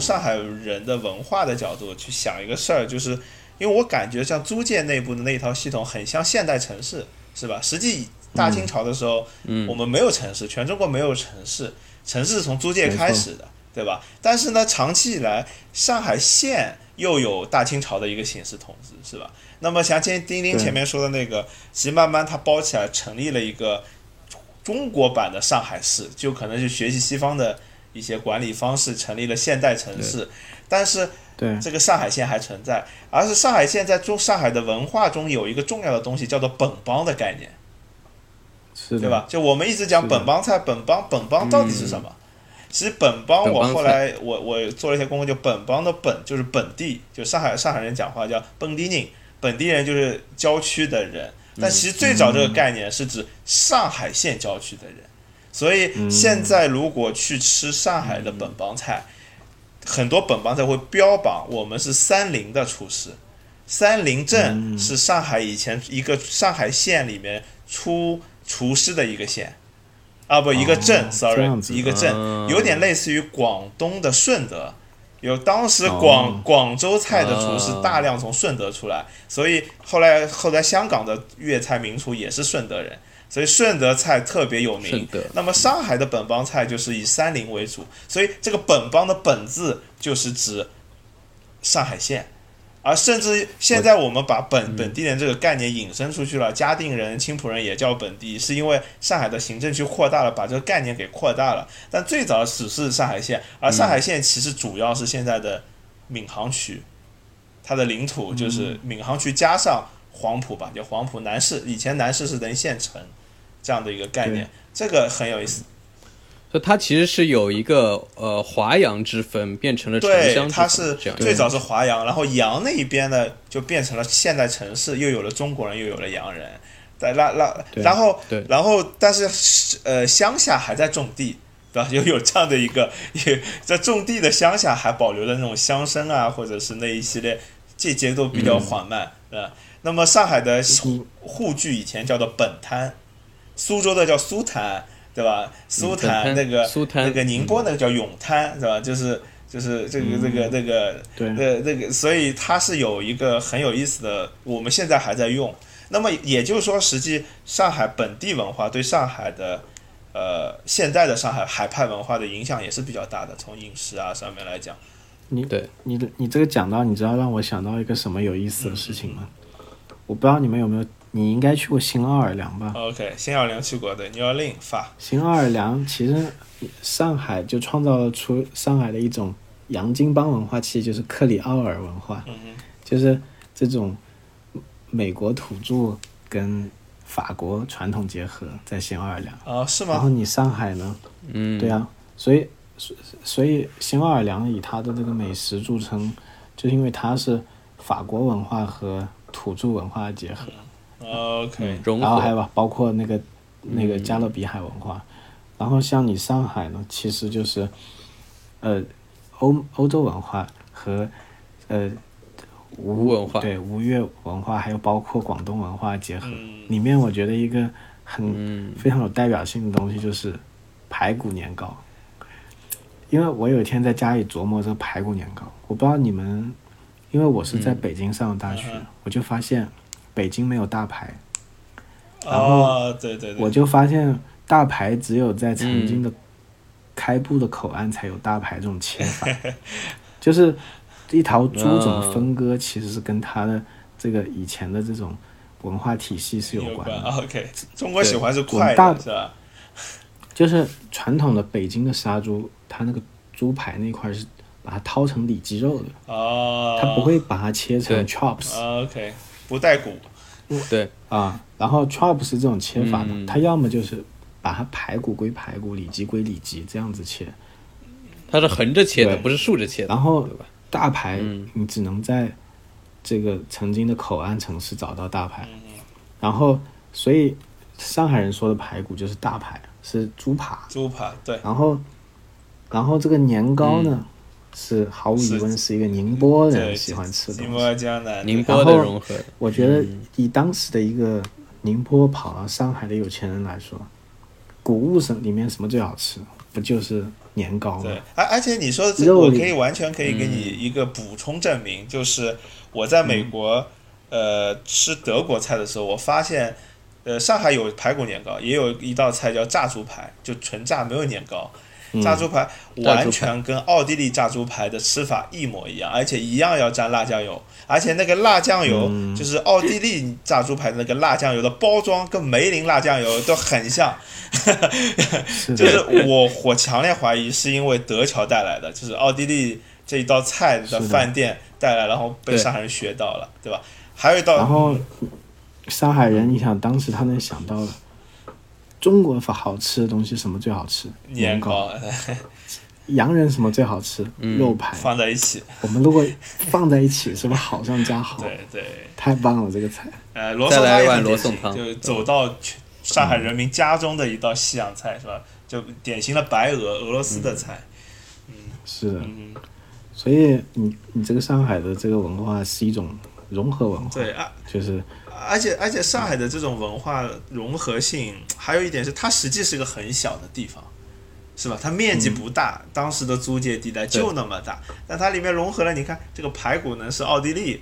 从上海人的文化的角度去想一个事儿，就是因为我感觉像租界内部的那一套系统很像现代城市，是吧？实际大清朝的时候，嗯我们没有城市，全中国没有城市，城市是从租界开始的，对吧？但是呢，长期以来，上海县又有大清朝的一个形式统治，是吧？那么像今丁丁对前面说的那个，其实慢慢它包起来，成立了一个中国版的上海市，就可能是学习西方的一些管理方式，成立了现代城市。但是对，这个上海县还存在，而是上海县在中上海的文化中有一个重要的东西，叫做本帮的概念。是，对吧？就我们一直讲本帮菜，本帮本帮到底是什么？其实本帮我后来我我做了一些功课，就本帮的本就是本地，就上海上海人讲话叫本地人，本地人就是郊区的人。但其实最早这个概念是指上海县郊区的人，所以现在如果去吃上海的本帮菜，很多本帮菜会标榜我们是三林的厨师。三林镇是上海以前一个上海县里面出厨师的一个县，啊不一个镇、哦，sorry 一个镇，嗯。有点类似于广东的顺德，有当时广、哦广州菜的厨师哦。大量从顺德出来，所以后来后来香港的粤菜名厨也是顺德人，所以顺德菜特别有名。那么上海的本帮菜就是以三林为主，所以这个本帮的本字就是指上海县。而甚至现在我们把本本地人这个概念引申出去了，嘉定人、青浦人也叫本地，是因为上海的行政区扩大了，把这个概念给扩大了。但最早只是上海县，而上海县其实主要是现在的闵行区，它的领土就是闵行区加上黄埔吧，叫黄埔南市，以前南市是等于县城这样的一个概念，这个很有意思。所以它其实是有一个呃华阳之分，变成了城对，乡之分它是这样最早是华阳，然后阳那一边呢就变成了现代城市，又有了中国人，又有了洋人。在那那然后对然后但是呃乡下还在种地，对吧？又有这样的一个，也 在种地的乡下还保留了那种乡绅啊，或者是那一系列，这节奏比较缓慢，对吧？那么上海的沪沪剧以前叫做本滩，苏州的叫苏滩，对吧？苏本滩滩那个苏滩那个宁波那个叫永滩，是吧？就是就是这个这个这个对呃那个，所以它是有一个很有意思的，我们现在还在用。那么也就是说，实际上海本地文化对上海的呃现在的上海海派文化的影响也是比较大的，从饮食啊上面来讲。你对你的你这个讲到，你知道让我想到一个什么有意思的事情吗？我不知道你们有没有，你应该去过新奥尔良吧？OK，新奥尔良去过的，纽奥令法，新奥尔良其实上海就创造了出上海的一种洋泾浜文化，其实就是克里奥尔文化，嗯就是这种美国土著跟法国传统结合在新奥尔良。哼，啊是然后？你上海呢？嗯，对啊，所以所所以新奥尔良以它的这个美食著称，就是因为它是法国文化和土著文化的结合。OK，融然后还合，有包括那个那个加勒比海文化，然后像你上海呢，其实就是呃欧欧洲文化和呃吴文化，对吴越文化，还有包括广东文化结合。嗯。里面我觉得一个很、嗯。非常有代表性的东西就是排骨年糕，因为我有一天在家里琢磨这个排骨年糕，我不知道你们，因为我是在北京上的大学，嗯。我就发现北京没有大牌。然后哦，对对对，我就发现大牌只有在曾经嗯。的开埠的口岸才有大牌这种切法，就是一条猪怎么分割，其实是跟它的这个以前的这种文化体系是有有关的。OK，中国喜欢是我快的，是吧？就是传统的北京的杀猪，它那个猪排那块是把它掏成里脊肉的，哦，它不会把它切成 chops 哦 OK，不带骨。对，啊。然后 chops 是这种切法的，嗯它要么就是把它排骨归排骨，里脊归里脊这样子切。它是横着切的，不是竖着切的，然后？大排嗯你只能在这个曾经的口岸城市找到大排，嗯然后所以上海人说的排骨就是大排，是猪扒。猪扒，对，然后，然后这个年糕呢，是毫无疑问是一个宁波人喜欢吃的东西。宁波江南，宁波的融合，我觉得嗯以当时的一个宁波跑到上海的有钱人来说，谷物什里面什么最好吃？不就是年糕吗？对，而而且你说这，肉里我可以完全可以给你一个补充证明，就是我在美国，呃，吃德国菜的时候，我发现，呃，上海有排骨年糕，也有一道菜叫炸猪排，就纯炸没有年糕。炸猪排完全跟奥地利炸猪排的吃法一模一样，而且一样要蘸辣酱油，而且那个辣酱油就是奥地利炸猪排的那个辣酱油的包装跟梅林辣酱油都很像，就是我我强烈怀疑是因为德侨带来的，就是奥地利这一道菜的饭店带来，然后被上海人学到了，对吧？还有一道，然后上海人，你想当时他能想到的。中国好吃的东西什么最好吃？年糕。洋人什么最好吃？肉排。放在一起。我们如果放在一起，是不是好上加好？对对。太棒了，这个菜。呃，罗宋汤也很典型，就走到上海人民家中的一道西洋菜，是吧？就典型的白俄俄罗斯的菜。嗯，是的。嗯。所以你你这个上海的这个文化是一种融合文化。对啊。就是。而且而且，上海的这种文化融合性，还有一点是，它实际是个很小的地方，是吧？它面积不大，当时的租界地带就那么大，但它里面融合了，你看这个排骨呢是奥地利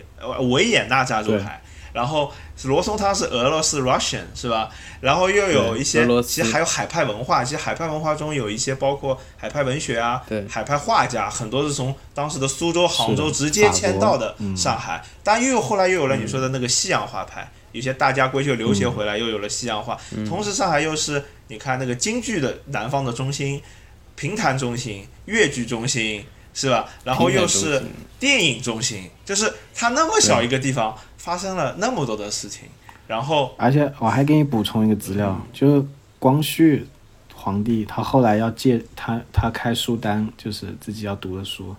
维也纳炸猪排。然后罗宋汤是俄罗斯 Russian 是吧？然后又有一些，其实还有海派文化。其实海派文化中有一些包括海派文学啊，海派画家，很多是从当时的苏州、杭州直接迁到的上海。但又有后来又有了你说的那个西洋画派，有些大家闺秀留学回来，又有了西洋画。同时，上海又是你看那个京剧的南方的中心，评弹中心、越剧中心是吧？然后又是电影中心，就是它那么小一个地方。发生了那么多的事情，然后而且我还给你补充一个资料，就是光绪皇帝他后来要借他他开书单，就是自己要读的书，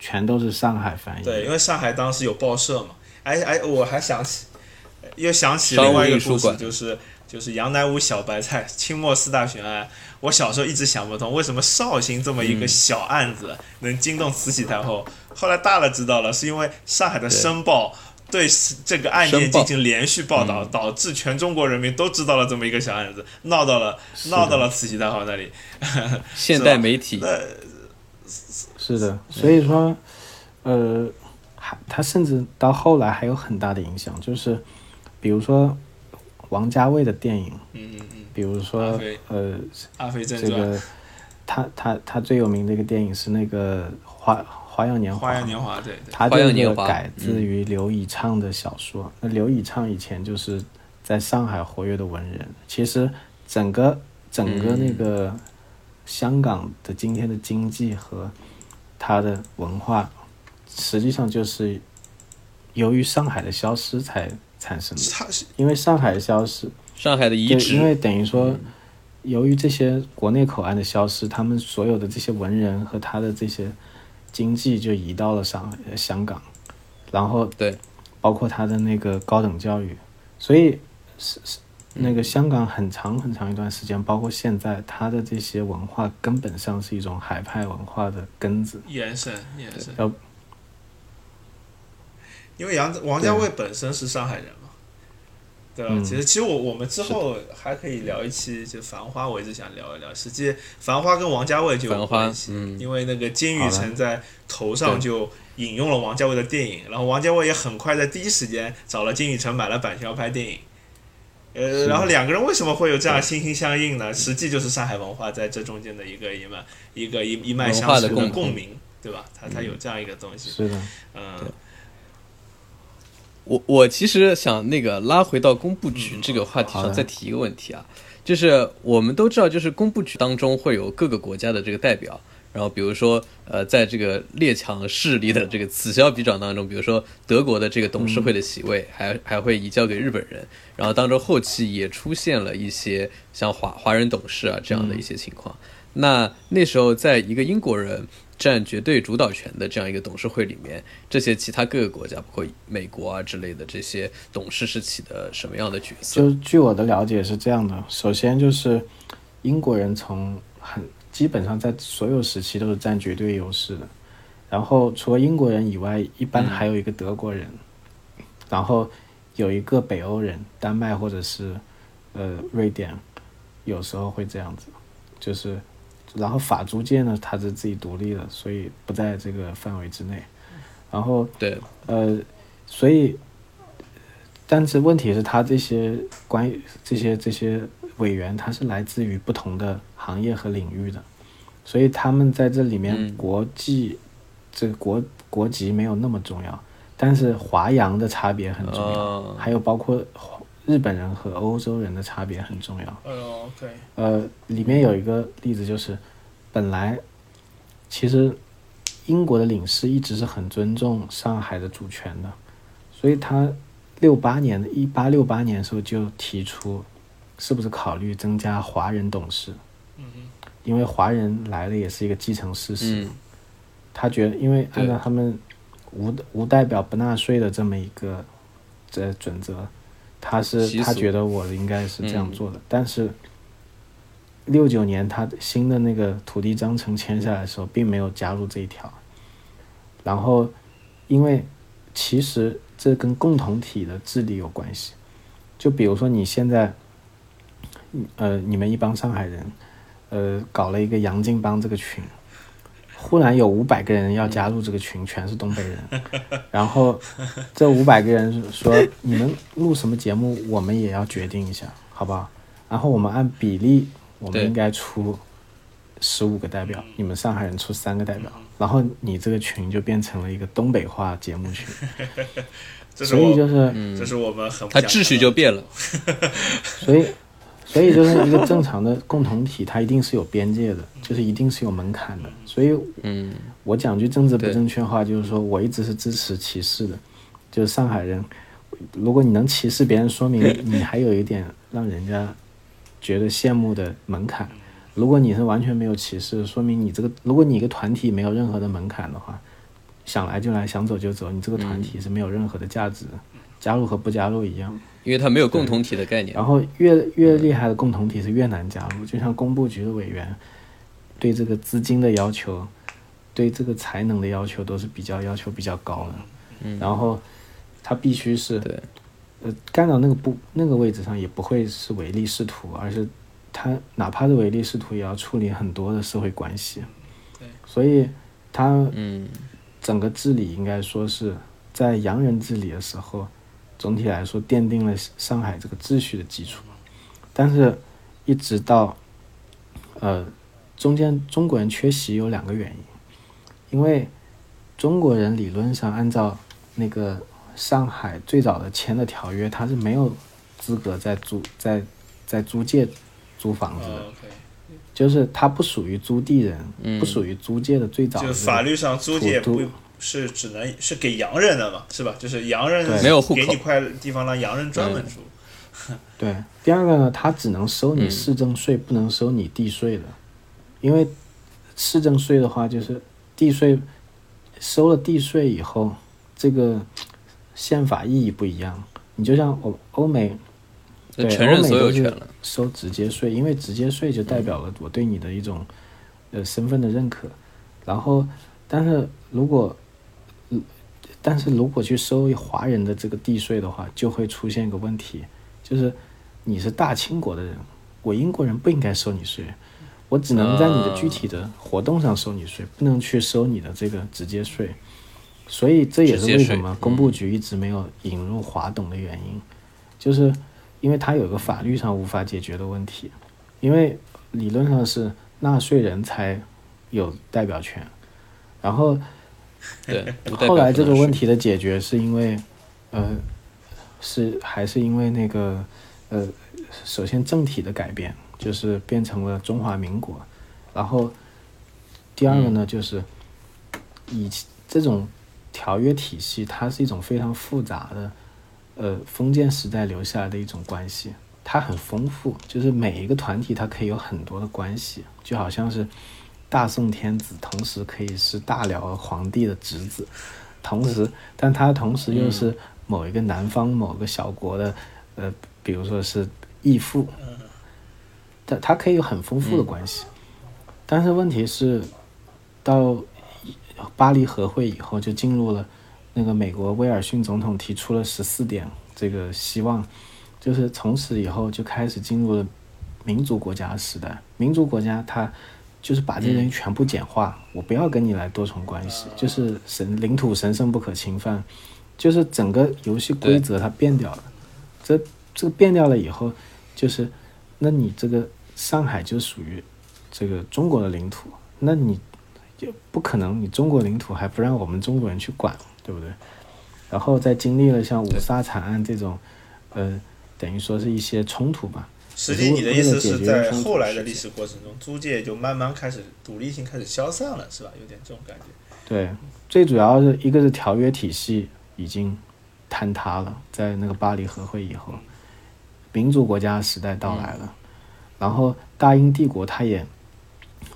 全都是上海翻译。对，因为上海当时有报社嘛。哎哎，我还想起，又想起另外一个故事，就是就是杨乃武小白菜清末四大悬案。我小时候一直想不通，为什么绍兴这么一个小案子能惊动慈禧太后？后来大了知道了，是因为上海的《申报》。对这个案件进行连续报道，导致全中国人民都知道了这么一个小案子，闹到了闹到了慈禧太后那里。现代媒体，是的，所以说，呃，还他甚至到后来还有很大的影响，就是比如说王家卫的电影，嗯嗯嗯，比如说呃，阿飞正传，这个他他他最有名的一个电影是那个花。花样年华，花样年华，对，他这个改自于刘以畅的小说。那刘以畅以前就是在上海活跃的文人。其实整个整个那个香港的今天的经济和它的文化，实际上就是由于上海的消失才产生的。因为上海消失，上海的遗址，因为等于说，由于这些国内口岸的消失，他们所有的这些文人和他的这些。经济就移到了上海、香港，然后对，包括他的那个高等教育，所以是是那个香港很长很长一段时间，包括现在，他的这些文化根本上是一种海派文化的根子延伸延伸。要因为杨王家卫本身是上海人嘛。对吧？其实，其实我我们之后还可以聊一期，就《繁花》，我一直想聊一聊。实际，《繁花》跟王家卫就有关系，因为那个金宇澄在头上就引用了王家卫的电影，然后王家卫也很快在第一时间找了金宇澄买了版权要拍电影。呃，然后两个人为什么会有这样心心相印呢？实际就是上海文化在这中间的一个一脉，一个一一脉相承的共鸣，对吧？它它有这样一个东西。是的，嗯。我我其实想那个拉回到工部局这个话题上再提一个问题啊，就是我们都知道，就是工部局当中会有各个国家的这个代表，然后比如说呃，在这个列强势力的这个此消彼长当中，比如说德国的这个董事会的席位还还会移交给日本人，然后当中后期也出现了一些像华华人董事啊这样的一些情况，那那时候在一个英国人。占绝对主导权的这样一个董事会里面，这些其他各个国家，包括美国啊之类的这些董事是起的什么样的角色？就据我的了解是这样的，首先就是英国人从很基本上在所有时期都是占绝对优势的，然后除了英国人以外，一般还有一个德国人，然后有一个北欧人，丹麦或者是呃瑞典，有时候会这样子，就是。然后法租界呢，它是自己独立的，所以不在这个范围之内。然后对，呃，所以，但是问题是，他这些关于这些这些委员，他是来自于不同的行业和领域的，所以他们在这里面嗯。国际、这个国国籍没有那么重要，但是华洋的差别很重要，哦。还有包括日本人和欧洲人的差别很重要。呃，OK，呃，里面有一个例子就是，本来其实英国的领事一直是很尊重上海的主权的，所以他六八年的一八六八年的时候就提出，是不是考虑增加华人董事？因为华人来了也是一个既成事实。嗯他觉得，因为按照他们无无代表不纳税的这么一个这准则，他是他觉得我应该是这样嗯做的。但是六九年他新的那个土地章程签下来的时候，并没有加入这一条。然后，因为其实这跟共同体的治理有关系。就比如说你现在，呃，你们一帮上海人，呃，搞了一个杨泾帮这个群，忽然有五百个人要加入这个群，全是东北人，然后这五百个人说你们录什么节目，我们也要决定一下，好不好？然后我们按比例，我们应该出十五个代表，你们上海人出三个代表，然后你这个群就变成了一个东北话节目群，所以就是。这是我们很不想它秩序就变了。所以，所以就是一个正常的共同体，它一定是有边界的，就是一定是有门槛的。所以嗯，我讲句政治不正确话，就是说我一直是支持歧视的。就是上海人，如果你能歧视别人，说明你还有一点让人家觉得羡慕的门槛。如果你是完全没有歧视，说明你这个，如果你一个团体没有任何的门槛的话，想来就来，想走就走，你这个团体是没有任何的价值的，加入和不加入一样。因为它没有共同体的概念。然后越越厉害的共同体是越难加入，就像工部局的委员，对这个资金的要求，对这个才能的要求都是比较要求比较高的。嗯然后他必须是对，呃干到那个部那个位置上，也不会是唯利是图，而是他哪怕是唯利是图，也要处理很多的社会关系。所以他嗯整个治理应该说是在洋人治理的时候，总体来说奠定了上海这个秩序的基础。但是，一直到呃中间中国人缺席有两个原因，因为中国人理论上按照那个上海最早的签的条约，他是没有资格在租在在租界租房子的，就是他不属于租地人，嗯不属于租界的最早的就这个法律上租界不是只能是给洋人的嘛，是吧？就是洋人没有户口给你块地方让洋人专门住。对，第二个呢，他只能收你嗯市政税，不能收你地税的，因为市政税的话就是地税，收了地税以后，这个宪法意义不一样。你就像欧欧美对承认欧美都是所有权了。收直接税，因为直接税就代表了我对你的一种呃身份的认可。然后，但是如果，嗯但是如果去收华人的这个地税的话，就会出现一个问题，就是你是大清国的人，我英国人不应该收你税，我只能在你的具体的活动上收你税，不能去收你的这个直接税。所以这也是为什么工部局一直没有引入华董的原因，就是因为它有个法律上无法解决的问题，因为理论上是纳税人才有代表权，然后对，后来这个问题的解决是因为，呃，是还是因为那个呃，首先政体的改变，就是变成了中华民国，然后第二个呢，就是以这种条约体系，它是一种非常复杂的，呃，封建时代留下来的一种关系，它很丰富，就是每一个团体它可以有很多的关系，就好像是大宋天子，同时可以是大辽皇帝的侄子，同时，但他同时又是某一个南方某个小国的，呃，比如说是义父，但他可以有很丰富的关系，但是问题是，到巴黎和会以后，就进入了那个美国威尔逊总统提出了十四点这个希望，就是从此以后就开始进入了民族国家时代。民族国家它就是把这些东西全部简化，我不要跟你来多重关系，就是神领土神圣不可侵犯，就是整个游戏规则它变掉了。这这个变掉了以后，就是那你这个上海就属于这个中国的领土，那你就不可能你中国领土还不让我们中国人去管，对不对？然后再经历了像五卅惨案这种，呃，等于说是一些冲突吧。实际你的意思是在后来的历史过程中，租界就慢慢开始独立性开始消散了，是吧？有点这种感觉。对，最主要是一个是条约体系已经坍塌了，在那个巴黎和会以后，民族国家时代到来了，然后大英帝国它也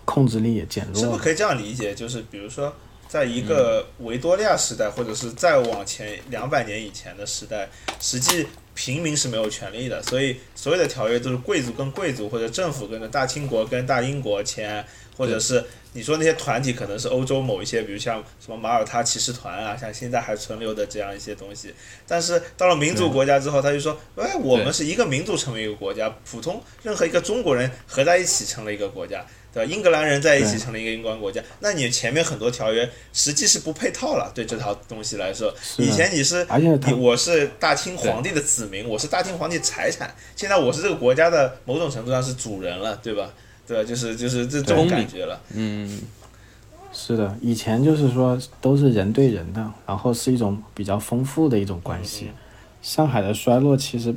控制力也减弱了。是不是可以这样理解？就是比如说，在一个维多利亚时代，或者是再往前两百年以前的时代，实际平民是没有权利的，所以所有的条约都是贵族跟贵族或者政府跟着大清国跟大英国签，或者是你说那些团体可能是欧洲某一些，比如像什么马耳他骑士团啊，像现在还存留的这样一些东西。但是到了民族国家之后，他就说，哎，我们是一个民族成为一个国家，普通任何一个中国人合在一起成了一个国家。对吧？英格兰人在一起成了一个英格兰国家，那你前面很多条约实际是不配套了，对这套东西来说，以前你是我是大清皇帝的子民，我是大清皇帝财产，现在我是这个国家的某种程度上是主人了，对吧？对？就是就是这这种感觉了。嗯，是的，以前就是说都是人对人的，然后是一种比较丰富的一种关系。上海的衰落其实，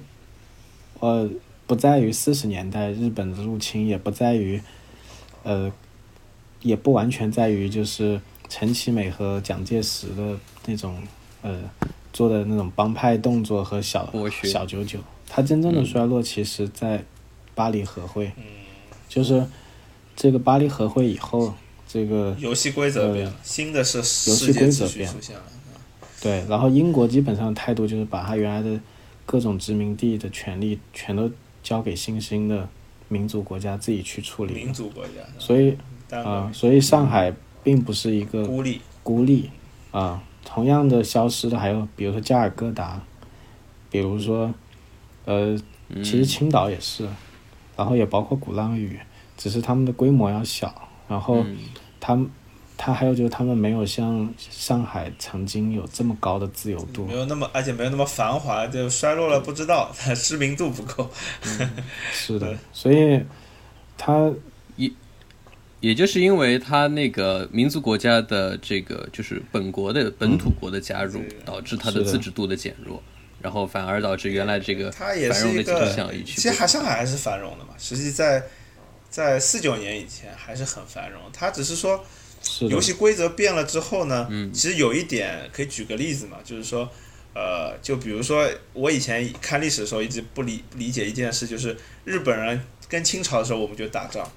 呃，不在于四十年代日本的入侵，也不在于，呃，也不完全在于就是陈其美和蒋介石的那种呃做的那种帮派动作和小小九九。他真正的衰落其实在巴黎和会，就是这个巴黎和会以后，这个游戏规则变了，新的是游戏规则变出现了。对，然后英国基本上态度就是把他原来的各种殖民地的权利全都交给新兴的民族国家自己去处理民，族国家，所以啊、个所以上海并不是一个孤立，孤立啊、同样的消失的还有比如说加尔各答，比如说呃，其实青岛也是，然后也包括鼓浪屿，只是他们的规模要小，然后嗯他们。他还有就是，他们没有像上海曾经有这么高的自由度没，有那么，而且没有那么繁华，就衰落了不知道，知名度不够。是的，所以他也就是因为他那个民族国家的这个就是本国的本土国的加入，导致它的是的自治度的减弱，然后反而导致原来这个它也繁荣的是一个其实不还上海还是繁荣的嘛。实际在在四九年以前还是很繁荣，它只是说游戏规则变了之后呢，其实有一点可以举个例子嘛，就是说，呃，就比如说我以前看历史的时候一直不理不理解一件事，就是日本人跟清朝的时候我们就打仗。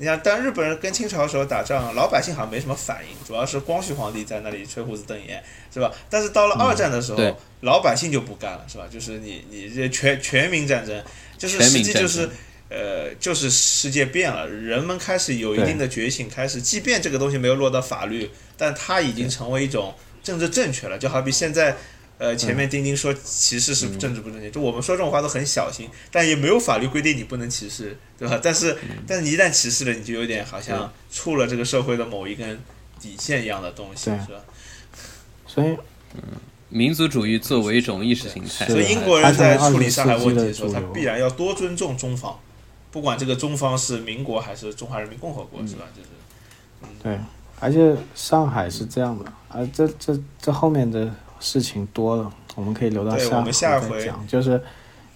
你想，但日本人跟清朝的时候打仗，老百姓好像没什么反应，主要是光绪皇帝在那里吹胡子瞪眼，是吧？但是到了二战的时候，对老百姓就不干了，是吧？就是你你这全全民战争，就是实际就是呃，就是世界变了，人们开始有一定的觉醒，开始，即便这个东西没有落到法律，但它已经成为一种政治正确了。就好比现在，呃，前面丁丁说歧视是政治不正确，就我们说这种话都很小心，但也没有法律规定你不能歧视，对吧？但是，但是你一旦歧视了，你就有点好像触了这个社会的某一根底线一样的东西，是吧？所以嗯民族主义作为一种意识形态，所以英国人在处理上海问题的的时候，他必然要多尊重中方，不管这个中方是民国还是中华人民共和国，是吧？就是。对，而且上海是这样的，啊，这这这后面的事情多了，我们可以留到对我们下回下回再讲，就是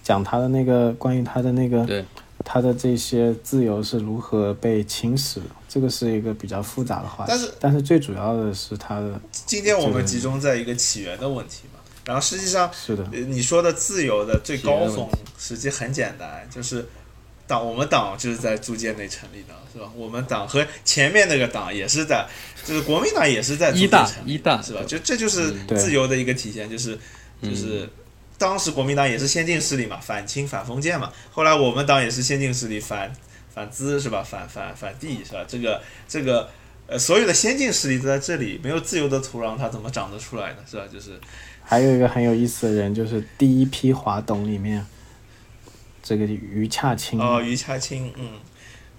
讲他的那个关于他的那个对他的这些自由是如何被侵蚀的，这个是一个比较复杂的话题。但是但是最主要的是他的今天我们集中在一个起源的问题嘛，然后实际上，是的，呃你说的自由的最高峰实际很简单，就是党，我们党就是在租界内成立的，是吧？我们党和前面那个党也是在，就是国民党也是在租界成立一大是吧？就这就是自由的一个体现，就是嗯就是。当时国民党也是先进势力嘛，反清反封建嘛。后来我们党也是先进势力，反反资是吧？反反反帝是吧？这个这个呃，所有的先进势力都在这里，没有自由的土壤，它怎么长得出来呢？是吧？就是还有一个很有意思的人，就是第一批华董里面，这个余洽清，哦，余洽清，嗯，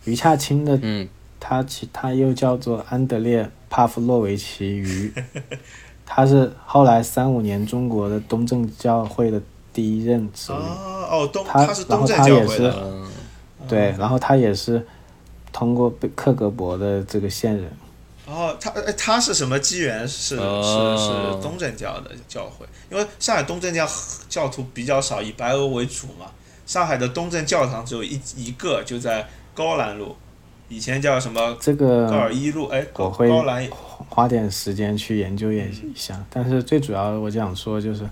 余洽清的嗯，他其他又叫做安德烈帕夫洛维奇鱼，他是后来三五年中国的东正教会的第一任首领。哦哦，东他是然后东正教他也是会的，嗯，对，然后他也是通过被克格勃的这个线人。哦，他哎他是什么机缘？是是哦是东正教的教会，因为上海东正教教徒比较少，以白俄为主嘛。上海的东正教堂只有一一个，就在高兰路，以前叫什么？这个高尔个一路，哎，高我会高兰。花点时间去研究研究一下，但是最主要我想说就是，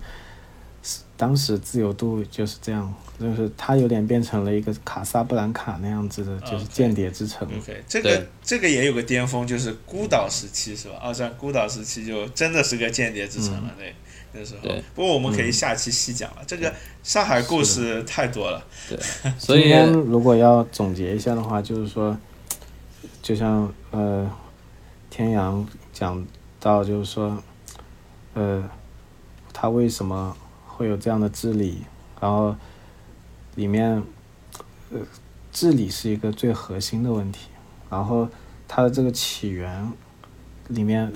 当时自由度就是这样，就是它有点变成了一个卡萨布兰卡那样子的，就是间谍之城。OK，这个这个也有个巅峰，就是孤岛时期是吧？二战孤岛时期就真的是个间谍之城了，那那时候对。不过我们可以下期细讲了，这个上海故事太多了。对 所以今天如果要总结一下的话，就是说，就像呃，天阳讲到，就是说，呃，他为什么会有这样的治理，然后里面，呃，治理是一个最核心的问题，然后它的这个起源里面，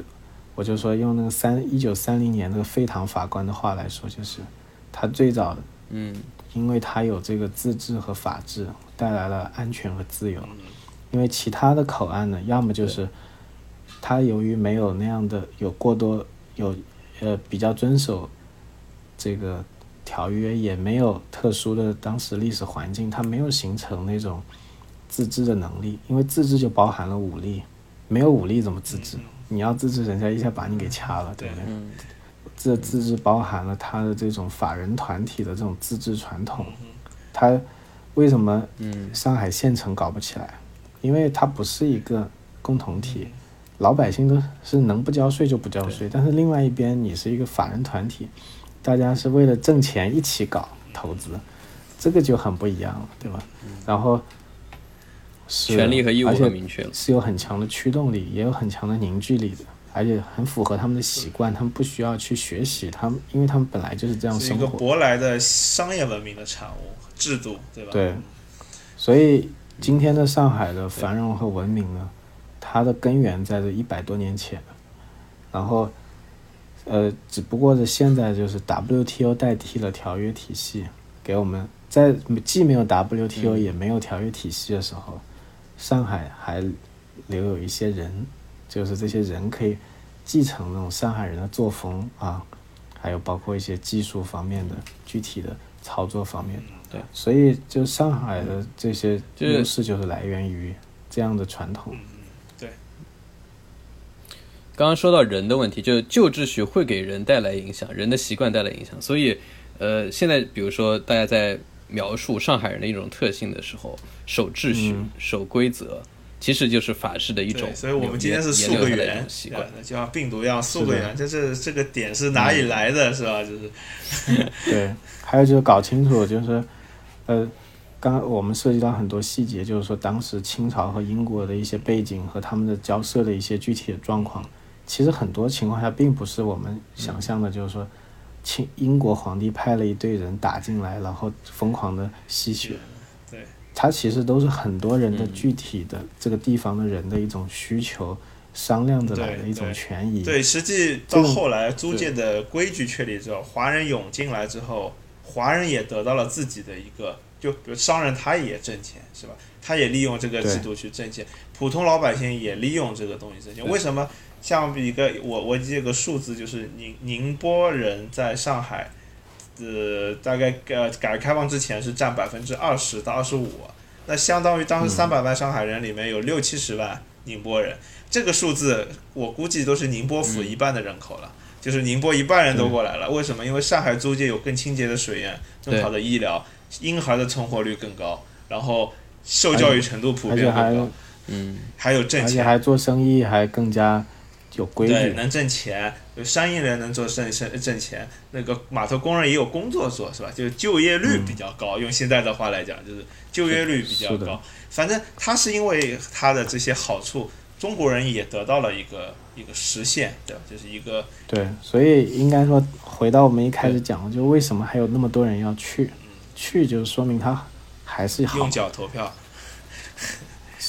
我就说用那个三一九三零年那个费唐法官的话来说，就是他最早嗯，因为他有这个自治和法治，带来了安全和自由。因为其他的口岸呢，要么就是他由于没有那样的有过多有呃比较遵守这个条约，也没有特殊的当时历史环境，他没有形成那种自治的能力。因为自治就包含了武力，没有武力怎么自治？你要自治，人家一下把你给掐了，对不对？嗯这自治包含了他的这种法人团体的这种自治传统。他为什么嗯上海县城搞不起来？因为它不是一个共同体，老百姓都是能不交税就不交税，但是另外一边你是一个法人团体，大家是为了挣钱一起搞投资，这个就很不一样了，对吧？然后是权利和义务很明确了。是有很强的驱动力，也有很强的凝聚力的，而且很符合他们的习惯，他们不需要去学习，他们因为他们本来就是这样是一个。舶来的商业文明的产物，制度，对吧？对，所以今天的上海的繁荣和文明呢，它的根源在这一百多年前，然后，呃，只不过是现在就是 WTO 代替了条约体系，给我们在既没有 WTO 也没有条约体系的时候，上海还留有一些人，就是这些人可以继承那种上海人的作风啊，还有包括一些技术方面的具体的操作方面的。对，所以就上海的这些就是优势就是来源于这样的传统。对刚刚说到人的问题，就是旧秩序会给人带来影响，人的习惯带来影响。所以，呃，现在比如说大家在描述上海人的一种特性的时候，守秩序、嗯守规则，其实就是法式的一种对，所以我们今天是沿溯源，习惯。的就像病毒一样溯源，就是这个点是哪里来的，是吧？就是 对，还有就是搞清楚，就是呃，刚我们涉及到很多细节，就是说当时清朝和英国的一些背景和他们的交涉的一些具体的状况，其实很多情况下并不是我们想象的，就是说。清英国皇帝派了一队人打进来，然后疯狂的吸血，对，它其实都是很多人的嗯具体的、这个地方的人的一种需求，商量着来的一种权益。对，实际到后来租界的规矩确立之后，华人涌进来之后，华人也得到了自己的一个，就比如商人他也挣钱，是吧？他也利用这个制度去挣钱，普通老百姓也利用这个东西挣钱。为什么？像一个我我记得个数字，就是宁宁波人在上海，呃，大概呃改革开放之前是占百分之二十到二十五，那相当于当时三百万上海人里面有六七十万宁波人，这个数字我估计都是宁波府一半的人口了。就是宁波一半人都过来了，为什么？因为上海租界有更清洁的水源、更好的医疗，婴孩的存活率更高，然后受教育程度普遍更高，嗯，还有挣钱，而且还做生意还更加有规对，能挣钱，有生意人能做挣挣挣钱，那个码头工人也有工作做，是吧？就是就业率比较高，用现在的话来讲，就是就业率比较高。反正他是因为他的这些好处，中国人也得到了一个一个实现，对吧？就是一个对，所以应该说，回到我们一开始讲的，就为什么还有那么多人要去，去就是说明他还是好用，脚投票。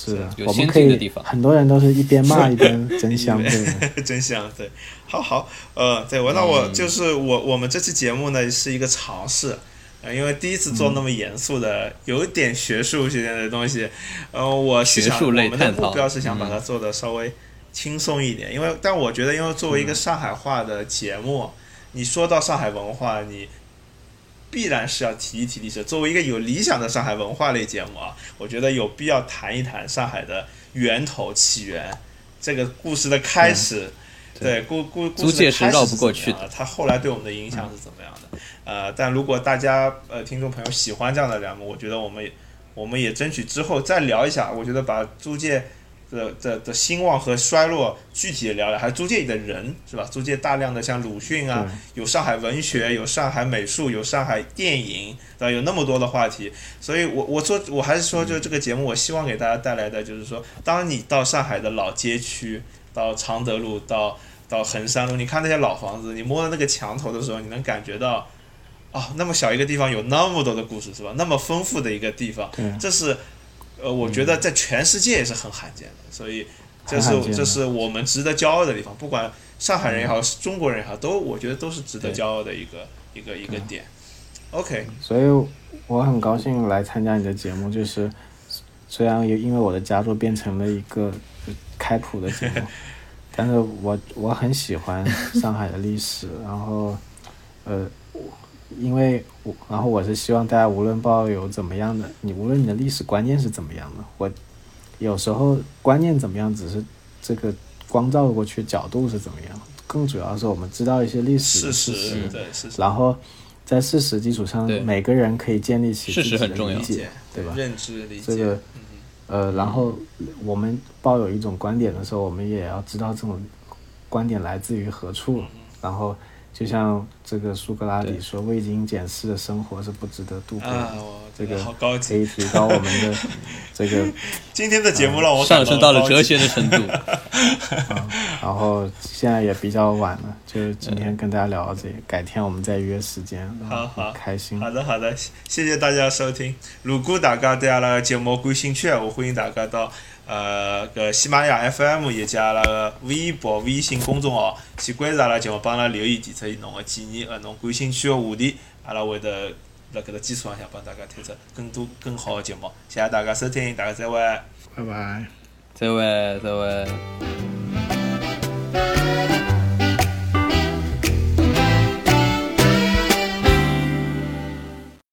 是我们可以先进的地方。很多人都是一边骂一边 真香，对，真香，对，好好，呃，对我那我嗯就是我我们这期节目呢是一个尝试，呃，因为第一次做那么严肃的，有一点学术性的东西，呃，我是想学术类我们的目标是想把嗯它做的稍微轻松一点，因为但我觉得，因为作为一嗯。个上海话的节目，你说到上海文化，你必然是要提一提历史。作为一个有理想的上海文化类节目啊，我觉得有必要谈一谈上海的源头起源，这个故事的开始。对故故故事的开始是绕不过怎么样的，它后来对我们的影响是怎么样的？呃，但如果大家呃听众朋友喜欢这样的栏目，我觉得我们也我们也争取之后再聊一下。我觉得把租界的的的兴旺和衰落具体的聊聊，还有租界里的人是吧？租界大量的像鲁迅啊，有上海文学，有上海美术，有上海电影，对吧？有那么多的话题，所以我我说我还是说，就这个节目，我希望给大家带来的就是说，当你到上海的老街区，到常德路，到到衡山路，你看那些老房子，你摸到那个墙头的时候，你能感觉到，哦，那么小一个地方有那么多的故事，是吧？那么丰富的一个地方，这是，呃，我觉得在全世界也是很罕见的，所以这是这是我们值得骄傲的地方，不管上海人也好，中国人也好，都我觉得都是值得骄傲的一个一个一个点。OK，所以我很高兴来参加你的节目，就是虽然也因为我的佳作变成了一个开普的节目，但是我我很喜欢上海的历史，然后呃，因为我然后我是希望大家无论抱有怎么样的，你无论你的历史观念是怎么样的，我有时候观念怎么样，只是这个光照过去角度是怎么样，更主要是我们知道一些历史的事事实。对事实。然后在事实基础上，每个人可以建立起事自己的实很重要。理解，对吧？认知理解，这个嗯。呃，然后我们抱有一种观点的时候，我们也要知道这种观点来自于何处。然后，就像这个苏格拉底说：“未经检视的生活是不值得度过啊，这个好高可级。以提高我们的 这个，今天的节目让我感上升到了哲学的程度。然后现在也比较晚了，就今天跟大家聊到这里，改天我们再约时间。好好很开心。好的，好的，谢谢谢大家收听。如果大家对阿拉个节目感兴趣，我欢迎大家到呃个喜马拉雅 FM 以及阿拉个微博、微信公众号去关注阿拉节目，帮阿拉留言提出侬个建议，呃，侬感兴趣的话题，阿拉会得辣搿个基础上向帮大家推出更多更好的节目。谢谢大家收听，大家再会。拜拜。再会，再会。